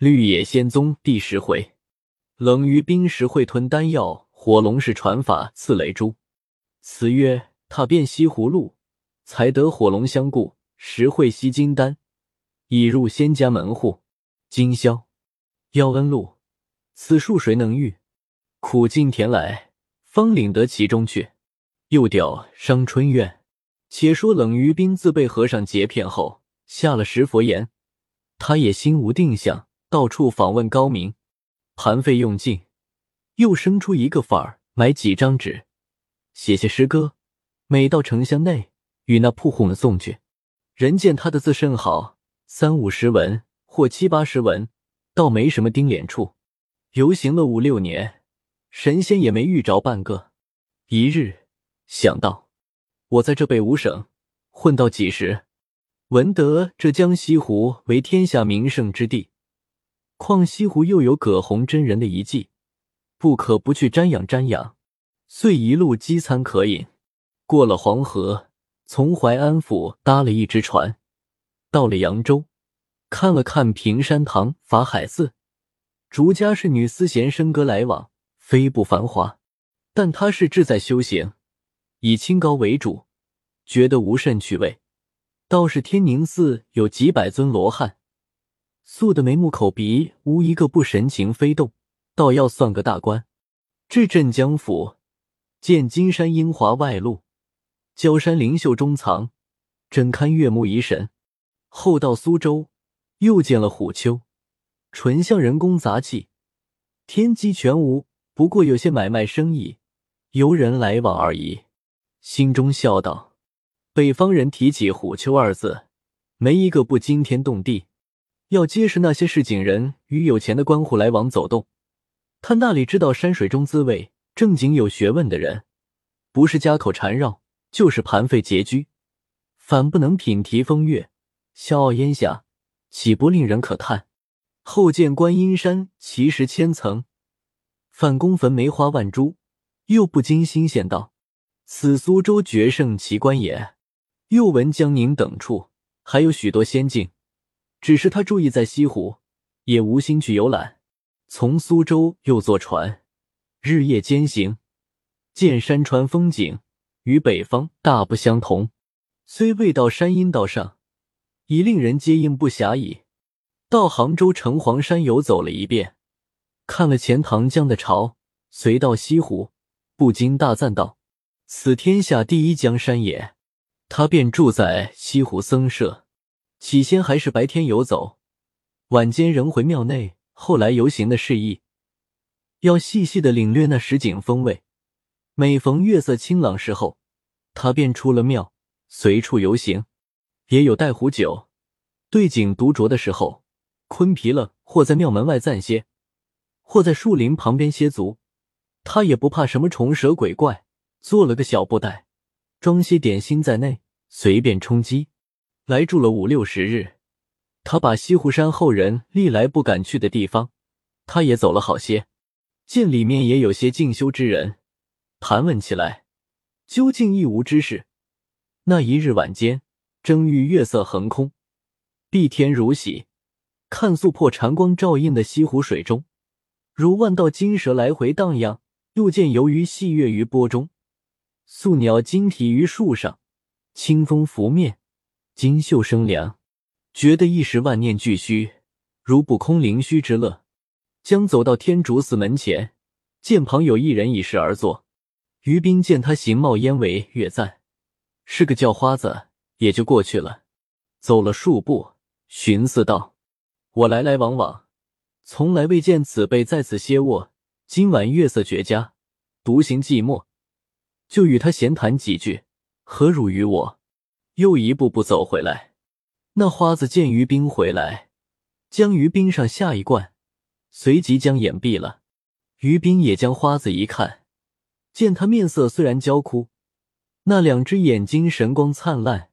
绿野仙踪第十回，冷于冰石会吞丹药，火龙式传法刺雷珠。词曰：踏遍西湖路，才得火龙相顾。石会吸金丹，已入仙家门户。今宵要恩路，此树谁能遇？苦尽甜来，方领得其中去。又调伤春怨。且说冷于冰自被和尚劫骗后，下了石佛言，他也心无定向。到处访问高明，盘费用尽，又生出一个法儿，买几张纸，写些诗歌，每到城乡内，与那铺户们送去。人见他的字甚好，三五十文或七八十文，倒没什么丁脸处。游行了五六年，神仙也没遇着半个。一日想到，我在这北五省混到几时，闻得这江西湖为天下名胜之地。况西湖又有葛洪真人的遗迹，不可不去瞻仰瞻仰。遂一路饥餐渴饮，过了黄河，从淮安府搭了一只船，到了扬州，看了看平山堂、法海寺，竹家是女丝弦笙歌来往，非不繁华，但他是志在修行，以清高为主，觉得无甚趣味。倒是天宁寺有几百尊罗汉。素的眉目口鼻无一个不神情飞动，倒要算个大官。至镇江府，见金山英华外露，焦山灵秀中藏，真堪悦目怡神。后到苏州，又见了虎丘，纯像人工杂技，天机全无，不过有些买卖生意，游人来往而已。心中笑道：北方人提起虎丘二字，没一个不惊天动地。要皆是那些市井人与有钱的官户来往走动，他那里知道山水中滋味，正经有学问的人，不是家口缠绕，就是盘费拮据，反不能品题风月，笑傲烟霞，岂不令人可叹？后见观音山奇石千层，范公坟梅花万株，又不禁心羡道：“此苏州绝胜奇观也。”又闻江宁等处还有许多仙境。只是他注意在西湖，也无心去游览。从苏州又坐船，日夜兼行，见山川风景与北方大不相同。虽未到山阴道上，已令人接应不暇矣。到杭州城隍山游走了一遍，看了钱塘江的潮，随到西湖，不禁大赞道：“此天下第一江山也。”他便住在西湖僧舍。起先还是白天游走，晚间仍回庙内。后来游行的示意，要细细的领略那石景风味。每逢月色清朗时候，他便出了庙，随处游行。也有带壶酒，对景独酌的时候，困疲了，或在庙门外暂歇，或在树林旁边歇足。他也不怕什么虫蛇鬼怪，做了个小布袋，装些点心在内，随便充饥。来住了五六十日，他把西湖山后人历来不敢去的地方，他也走了好些。见里面也有些静修之人，盘问起来，究竟一无之事。那一日晚间，正遇月色横空，碧天如洗，看素破禅光照映的西湖水中，如万道金蛇来回荡漾；又见游鱼戏跃于波中，素鸟惊啼于树上，清风拂面。金秀生凉，觉得一时万念俱虚，如不空灵虚之乐。将走到天竺寺门前，见旁有一人倚石而坐。于斌见他形貌焉为，越赞是个叫花子，也就过去了。走了数步，寻思道：“我来来往往，从来未见此辈在此歇卧。今晚月色绝佳，独行寂寞，就与他闲谈几句，何辱于我？”又一步步走回来，那花子见于冰回来，将于冰上下一罐，随即将眼闭了。于冰也将花子一看，见他面色虽然焦枯，那两只眼睛神光灿烂，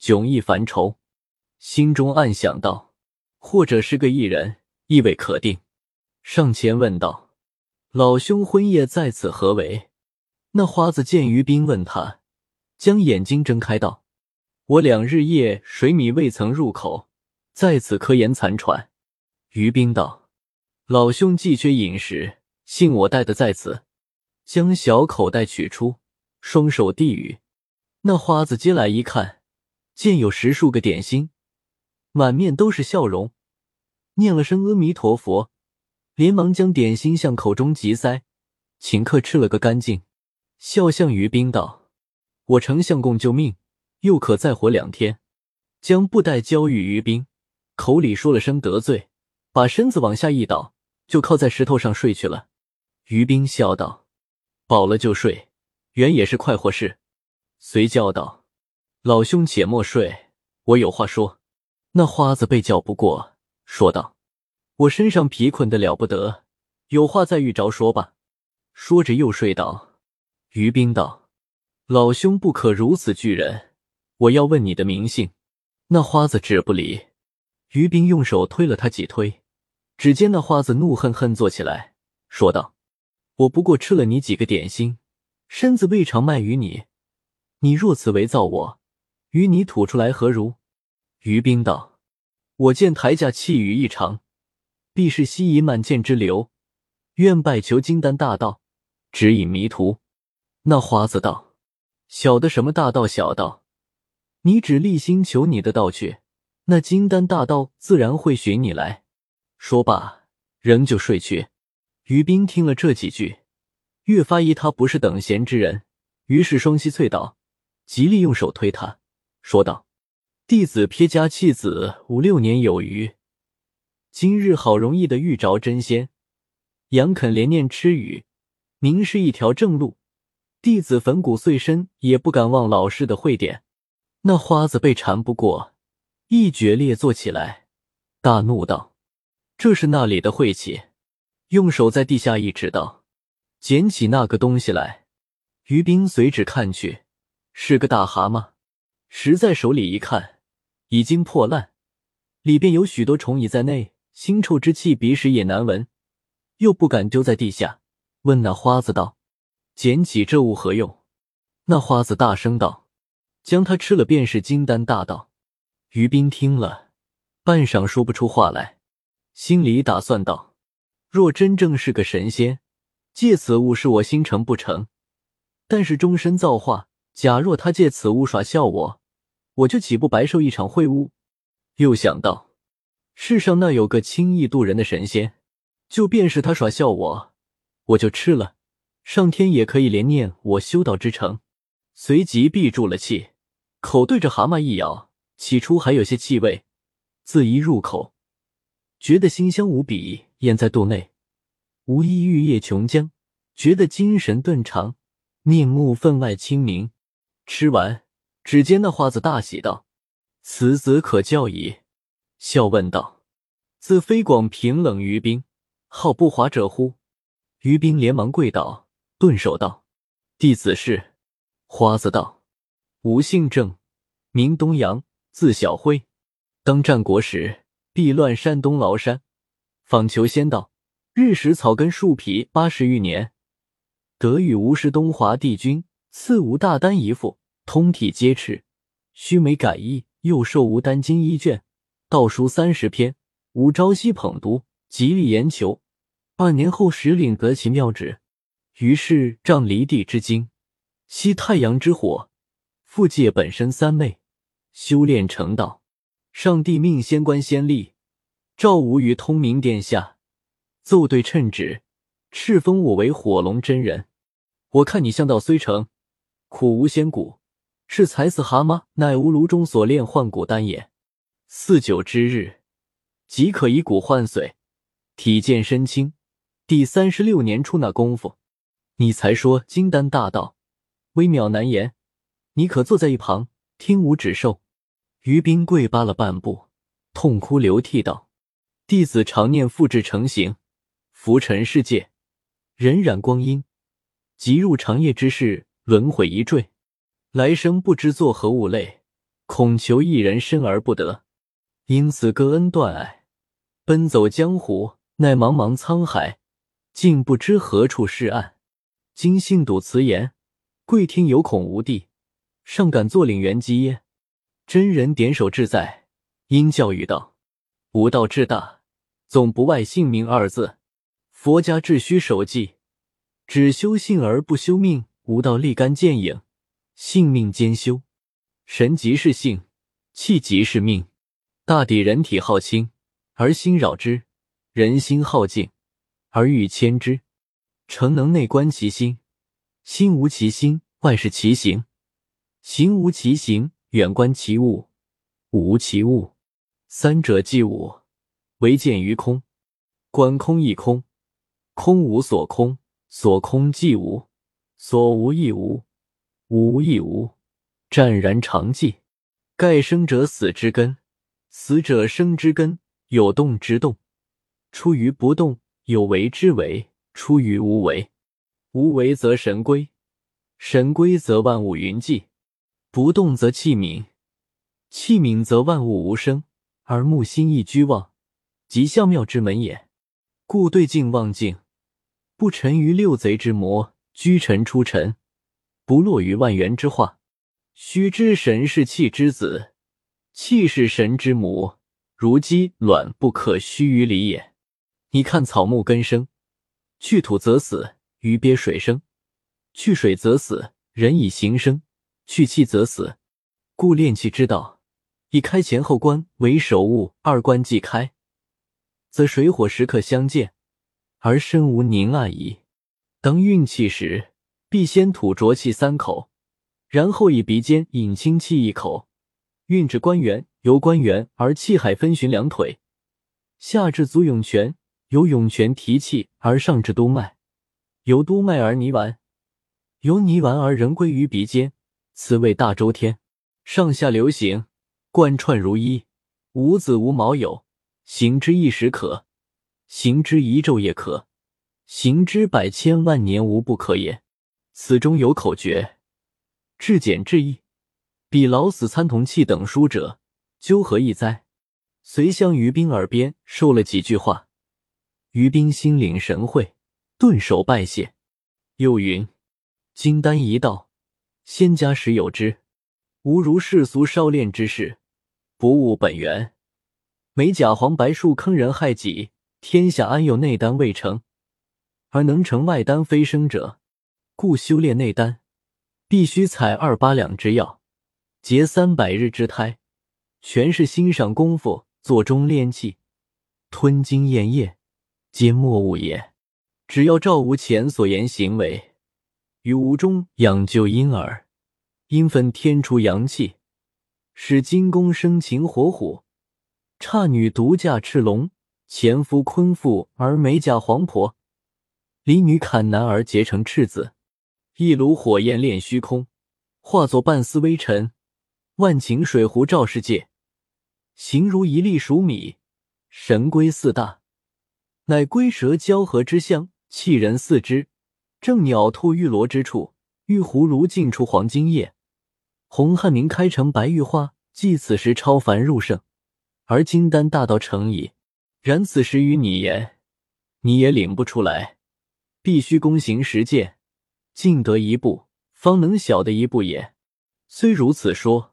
迥异凡愁，心中暗想道：或者是个异人，亦未可定。上前问道：“老兄婚夜在此何为？”那花子见于冰问他，将眼睛睁开道。我两日夜水米未曾入口，在此科研残喘。于冰道：“老兄既缺饮食，幸我带的在此。”将小口袋取出，双手递与那花子，接来一看，见有十数个点心，满面都是笑容，念了声阿弥陀佛，连忙将点心向口中急塞，请客吃了个干净，笑向于冰道：“我丞相公救命，又可再活两天。”将布袋交与于冰，口里说了声得罪，把身子往下一倒，就靠在石头上睡去了。于冰笑道。饱了就睡，原也是快活事。遂叫道：“老兄且莫睡，我有话说。”那花子被叫不过，说道：“我身上疲困的了不得，有话再遇着说吧。”说着又睡倒。于冰道：“老兄不可如此拒人，我要问你的名姓。”那花子只不理。于冰用手推了他几推，只见那花子怒恨恨坐起来，说道。我不过吃了你几个点心，身子未尝卖于你。你若此为造我，与你吐出来何如？于冰道：“我见台下气宇异常，必是西夷满剑之流，愿拜求金丹大道，指引迷途。”那花子道：“小的什么大道小道？你只立心求你的道去，那金丹大道自然会寻你来。”说罢，仍旧睡去。于斌听了这几句，越发疑他不是等闲之人，于是双膝啐倒，极力用手推他，说道：“弟子撇家弃子五六年有余，今日好容易的遇着真仙，杨肯连念吃语，明是一条正路。弟子粉骨碎身也不敢忘老师的慧点。”那花子被缠不过，一决裂坐起来，大怒道：“这是那里的晦气！”用手在地下一指道：“捡起那个东西来。”于冰随指看去，是个大蛤蟆。拾在手里一看，已经破烂，里边有许多虫蚁在内，腥臭之气，鼻屎也难闻。又不敢丢在地下，问那花子道：“捡起这物何用？”那花子大声道：“将它吃了，便是金丹大道。”于斌听了，半晌说不出话来，心里打算道。若真正是个神仙，借此物使我心诚不成？但是终身造化，假若他借此物耍笑我，我就岂不白受一场秽物？又想到世上那有个轻易渡人的神仙，就便是他耍笑我，我就吃了，上天也可以怜念我修道之成。随即闭住了气，口对着蛤蟆一咬，起初还有些气味，自一入口。觉得馨香无比，咽在肚内，无异玉液琼浆，觉得精神顿长，面目分外清明。吃完，只见那花子大喜道：“此子可教矣。”笑问道：“自非广平冷于冰，好不华者乎？”于冰连忙跪倒，顿首道：“弟子是。”花子道：“吾姓郑，名东阳，字小辉。当战国时。”避乱山东崂山，访求仙道，日食草根树皮八十余年，得与吴氏东华帝君赐吴大丹一副，通体皆赤，须眉改衣，又授吴丹经一卷，道书三十篇。吴朝夕捧读，极力研求。二年后，时领得其妙旨，于是仗离地之精，吸太阳之火，复借本身三昧，修炼成道。上帝命仙官先立，召吾于通明殿下，奏对称旨，敕封我为火龙真人。我看你相道虽成，苦无仙骨，是踩死蛤蟆，乃吾炉中所炼换骨丹也。四九之日，即可以骨换髓，体健身轻。第三十六年出那功夫，你才说金丹大道，微妙难言。你可坐在一旁，听吾指授。于冰跪扒了半步，痛哭流涕道：“弟子常念复制成形，浮尘世界，荏苒光阴，即入长夜之事，轮回一坠，来生不知作何物类，恐求一人身而不得，因此割恩断爱，奔走江湖，奈茫茫沧海，竟不知何处是岸。今信睹此言，贵听有恐无地，尚敢坐领元机耶？”真人点首志在，因教育道：“无道至大，总不外性命二字。佛家至虚守纪，只修性而不修命，无道立竿见影，性命兼修。神即是性，气即是命。大抵人体好清，而心扰之；人心好静，而欲牵之。诚能内观其心，心无其心，外是其行；形无其形，远观其物，物无其物。三者即物，唯见于空。观空亦空，空无所空，所空即无，所无亦无，无亦无。湛然常寂。盖生者死之根，死者生之根。有动之动，出于不动；有为之为。出于无为，无为则神归，神归则万物云际；不动则气冥，气冥则万物无声。而木心亦居望，即象妙之门也。故对镜望镜，不沉于六贼之魔；居尘出尘，不落于万元之化。须知神是气之子，气是神之母。如鸡卵不可须臾离也。你看草木根生。去土则死，鱼鳖水生；去水则死，人以形生；去气则死。故练气之道，以开前后关为首物。二关既开，则水火时刻相见，而身无凝碍矣。当运气时，必先吐浊气三口，然后以鼻尖引清气一口，运至关元，由关元而气海分循两腿，下至足涌泉。由涌泉提气而上至督脉，由督脉而泥丸，由泥丸而仍归于鼻尖，此谓大周天。上下流行，贯串如一，无子无毛有，行之一时可，行之一昼夜可，行之百千万年无不可也。此中有口诀，至简至易，比老死参同气等书者，究何异哉？随向于宾耳边授了几句话。于冰心领神会，顿首拜谢。又云：“金丹一道，仙家时有之，吾如世俗烧炼之事，不务本源，每假黄白术坑人害己。天下安有内丹未成，而能成外丹飞升者？故修炼内丹，必须采二八两之药，结三百日之胎，全是心赏功夫，做中炼气，吞精咽液。”皆莫物也。只要照无前所言行为，于无中养就婴儿，阴分天出阳气，使金宫生擒活虎，姹女独嫁赤龙，前夫坤妇而美甲黄婆，离女砍男而结成赤子，一炉火焰炼虚空，化作半丝微尘，万顷水壶照世界，形如一粒熟米，神龟四大。乃龟蛇交合之象，气人四肢，正鸟兔玉螺之处，玉葫芦尽出黄金叶，红汉明开成白玉花。即此时超凡入圣，而金丹大道成矣。然此时与你言，你也领不出来，必须躬行实践，进得一步，方能晓得一步也。虽如此说，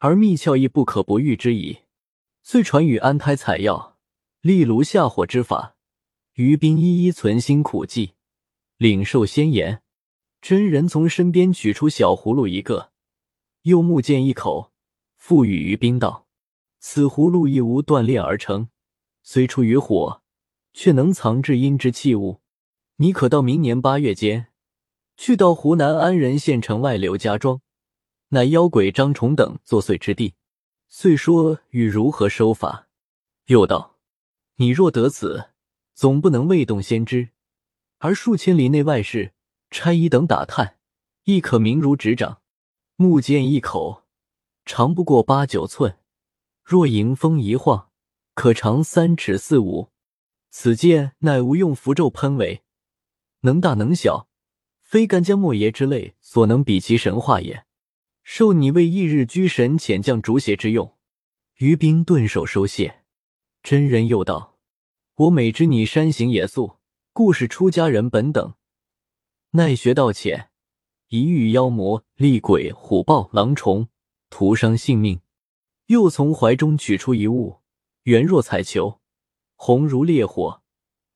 而秘窍亦不可不喻之矣。遂传与安胎采药，立炉下火之法。于冰一一存心苦记，领受仙言。真人从身边取出小葫芦一个，又木剑一口，赋予于冰道：“此葫芦亦无锻炼而成，虽出于火，却能藏至阴之气物。你可到明年八月间，去到湖南安仁县城外刘家庄，乃妖鬼张崇等作祟之地。遂说与如何收法。又道：你若得此。”总不能未动先知，而数千里内外事，差役等打探，亦可明如指掌。木剑一口，长不过八九寸，若迎风一晃，可长三尺四五。此剑乃无用符咒喷为，能大能小，非干将莫邪之类所能比其神化也。受你为翌日居神遣将逐邪之用。于兵顿首收谢。真人又道。我每知你山行野宿，故是出家人本等，奈学道浅，一遇妖魔厉鬼虎豹狼虫，徒伤性命。又从怀中取出一物，圆若彩球，红如烈火，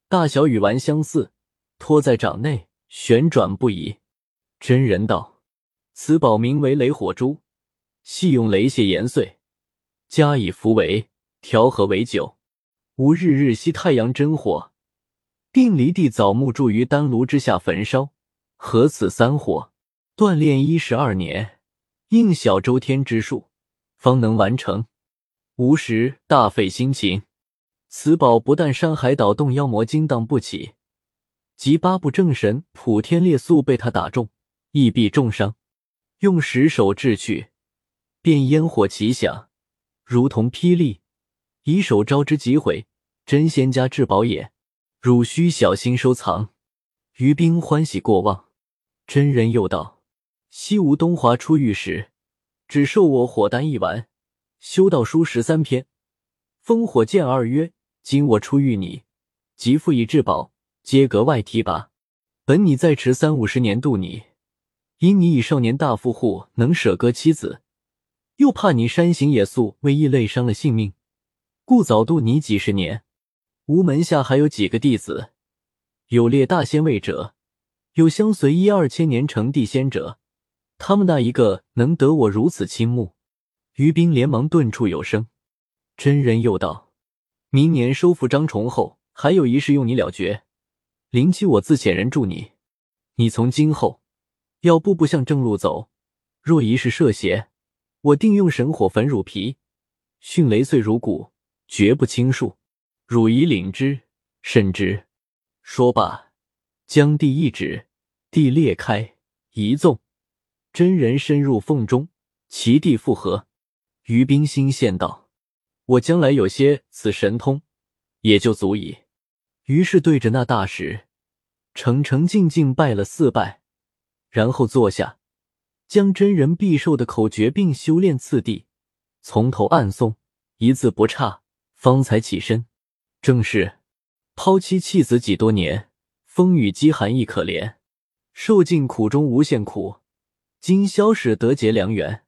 大小与丸相似，托在掌内旋转不已。真人道：“此宝名为雷火珠，系用雷泄研碎，加以服为调和为酒。吾日日吸太阳真火，并离地枣木住于丹炉之下焚烧，合此三火，锻炼一十二年，应小周天之术，方能完成。吾时大费心勤。此宝不但山海岛洞妖魔惊荡不起，即八部正神普天烈宿被他打中。”亦必重伤，用石手掷去，便烟火齐响，如同霹雳。以手招之即毁，真仙家至宝也，汝需小心收藏。于冰欢喜过望。真人又道：西吴东华出狱时，只授我火丹一丸，修道书十三篇，烽火剑二约。今我出狱，你即复以至宝，皆格外提拔。本你再迟三五十年渡你。因你已少年大富户，能舍割妻子，又怕你山行野宿，为异类伤了性命，故早渡你几十年。吾门下还有几个弟子，有列大仙位者，有相随一二千年成地仙者，他们那一个能得我如此倾慕？于冰连忙顿处有声。真人又道：明年收复张崇后，还有一事用你了决。灵期我自遣人助你，你从今后。要步步向正路走，若一事涉邪，我定用神火焚汝皮，迅雷碎汝骨，绝不轻恕。汝以领之，甚之。说罢，将地一指，地裂开，一纵，真人深入缝中，其地复合。于冰心羡道：“我将来有些此神通，也就足矣。”于是对着那大石，诚诚敬敬拜了四拜。然后坐下，将真人必受的口诀并修炼次第，从头暗诵，一字不差，方才起身。正是抛妻弃子几多年，风雨饥寒亦可怜，受尽苦中无限苦，今宵始得结良缘。